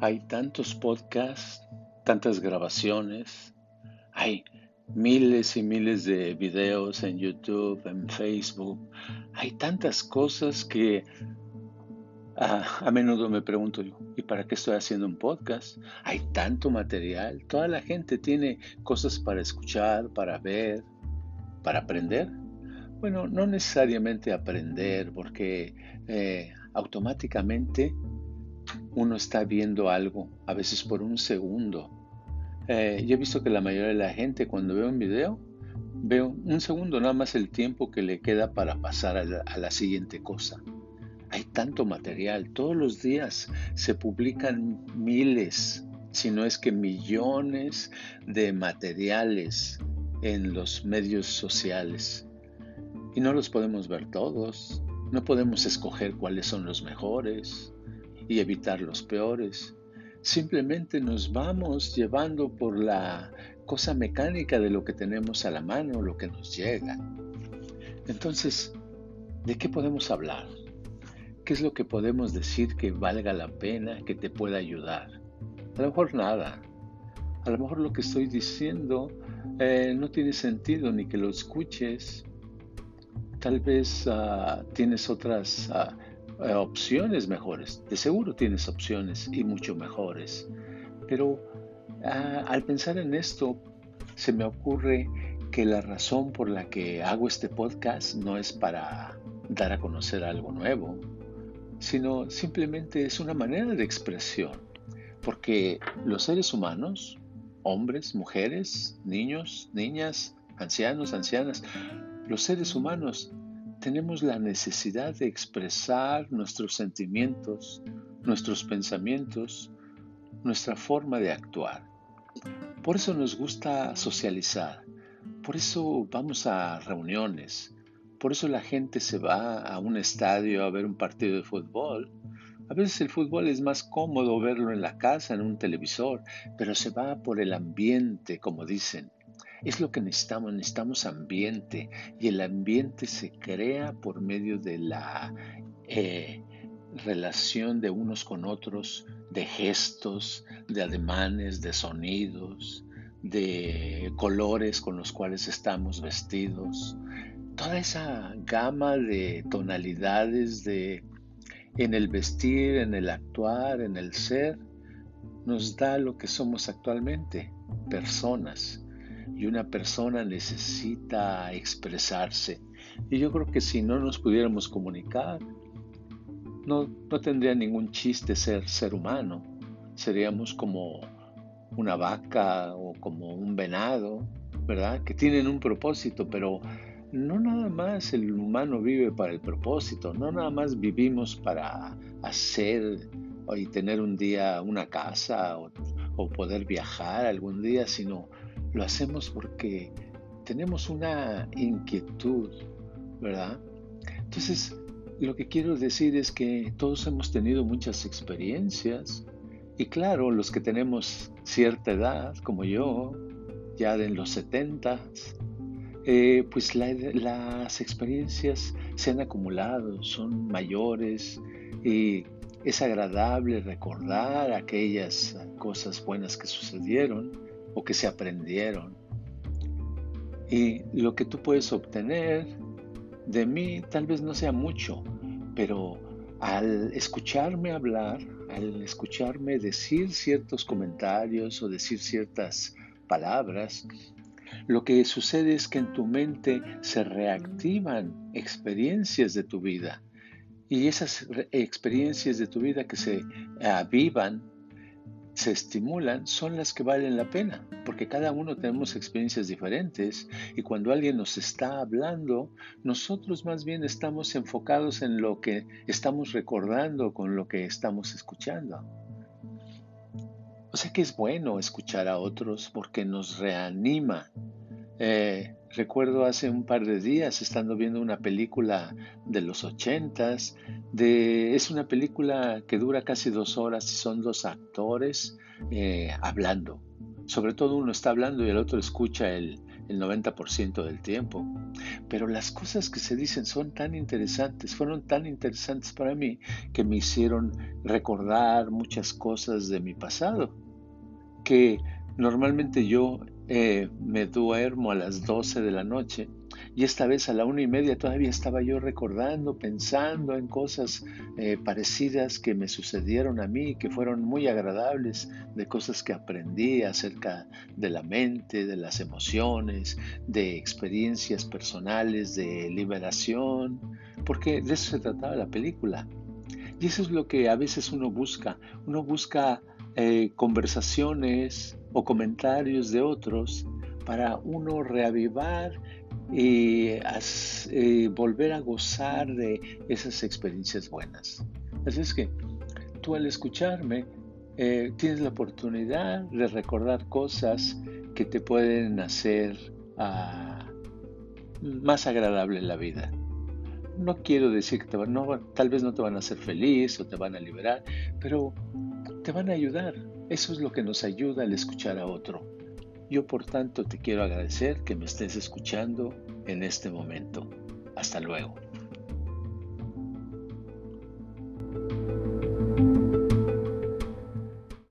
Hay tantos podcasts, tantas grabaciones, hay miles y miles de videos en YouTube, en Facebook. Hay tantas cosas que a menudo me pregunto yo, ¿y para qué estoy haciendo un podcast? Hay tanto material, toda la gente tiene cosas para escuchar, para ver, para aprender. Bueno, no necesariamente aprender, porque eh, automáticamente uno está viendo algo, a veces por un segundo. Eh, yo he visto que la mayoría de la gente cuando ve un video, veo un segundo nada más el tiempo que le queda para pasar a la siguiente cosa. Hay tanto material, todos los días se publican miles, si no es que millones de materiales en los medios sociales y no los podemos ver todos. No podemos escoger cuáles son los mejores y evitar los peores. Simplemente nos vamos llevando por la cosa mecánica de lo que tenemos a la mano, lo que nos llega. Entonces, ¿de qué podemos hablar? ¿Qué es lo que podemos decir que valga la pena, que te pueda ayudar? A lo mejor nada. A lo mejor lo que estoy diciendo eh, no tiene sentido ni que lo escuches, tal vez ah, tienes otras ah, eh, opciones mejores. De seguro tienes opciones y mucho mejores. Pero ah, al pensar en esto, se me ocurre que la razón por la que hago este podcast no es para dar a conocer algo nuevo, sino simplemente es una manera de expresión. Porque los seres humanos, hombres, mujeres, niños, niñas, ancianos, ancianas, los seres humanos tenemos la necesidad de expresar nuestros sentimientos, nuestros pensamientos, nuestra forma de actuar. Por eso nos gusta socializar, por eso vamos a reuniones, por eso la gente se va a un estadio a ver un partido de fútbol. A veces el fútbol es más cómodo verlo en la casa, en un televisor, pero se va por el ambiente, como dicen. Es lo que necesitamos, necesitamos ambiente y el ambiente se crea por medio de la eh, relación de unos con otros, de gestos, de ademanes, de sonidos, de colores con los cuales estamos vestidos. Toda esa gama de tonalidades de en el vestir, en el actuar, en el ser, nos da lo que somos actualmente, personas y una persona necesita expresarse. Y yo creo que si no nos pudiéramos comunicar, no, no tendría ningún chiste ser ser humano. Seríamos como una vaca o como un venado, ¿verdad? Que tienen un propósito, pero no nada más el humano vive para el propósito, no nada más vivimos para hacer y tener un día una casa o, o poder viajar algún día, sino lo hacemos porque tenemos una inquietud, ¿verdad? Entonces, lo que quiero decir es que todos hemos tenido muchas experiencias y claro, los que tenemos cierta edad, como yo, ya en los 70, eh, pues las experiencias se han acumulado, son mayores y es agradable recordar aquellas cosas buenas que sucedieron o que se aprendieron. Y lo que tú puedes obtener de mí tal vez no sea mucho, pero al escucharme hablar, al escucharme decir ciertos comentarios o decir ciertas palabras, lo que sucede es que en tu mente se reactivan experiencias de tu vida. Y esas experiencias de tu vida que se avivan se estimulan son las que valen la pena, porque cada uno tenemos experiencias diferentes y cuando alguien nos está hablando, nosotros más bien estamos enfocados en lo que estamos recordando con lo que estamos escuchando. O sea que es bueno escuchar a otros porque nos reanima. Eh, Recuerdo hace un par de días estando viendo una película de los ochentas, de, es una película que dura casi dos horas y son dos actores eh, hablando. Sobre todo uno está hablando y el otro escucha el, el 90% del tiempo. Pero las cosas que se dicen son tan interesantes, fueron tan interesantes para mí que me hicieron recordar muchas cosas de mi pasado, que normalmente yo eh, me duermo a las 12 de la noche y esta vez a la una y media todavía estaba yo recordando, pensando en cosas eh, parecidas que me sucedieron a mí, que fueron muy agradables, de cosas que aprendí acerca de la mente, de las emociones, de experiencias personales, de liberación, porque de eso se trataba la película. Y eso es lo que a veces uno busca. Uno busca eh, conversaciones o comentarios de otros para uno reavivar y eh, volver a gozar de esas experiencias buenas. Así es que tú al escucharme eh, tienes la oportunidad de recordar cosas que te pueden hacer ah, más agradable la vida. No quiero decir que tal vez no te van a hacer feliz o te van a liberar, pero te van a ayudar. Eso es lo que nos ayuda al escuchar a otro. Yo por tanto te quiero agradecer que me estés escuchando en este momento. Hasta luego.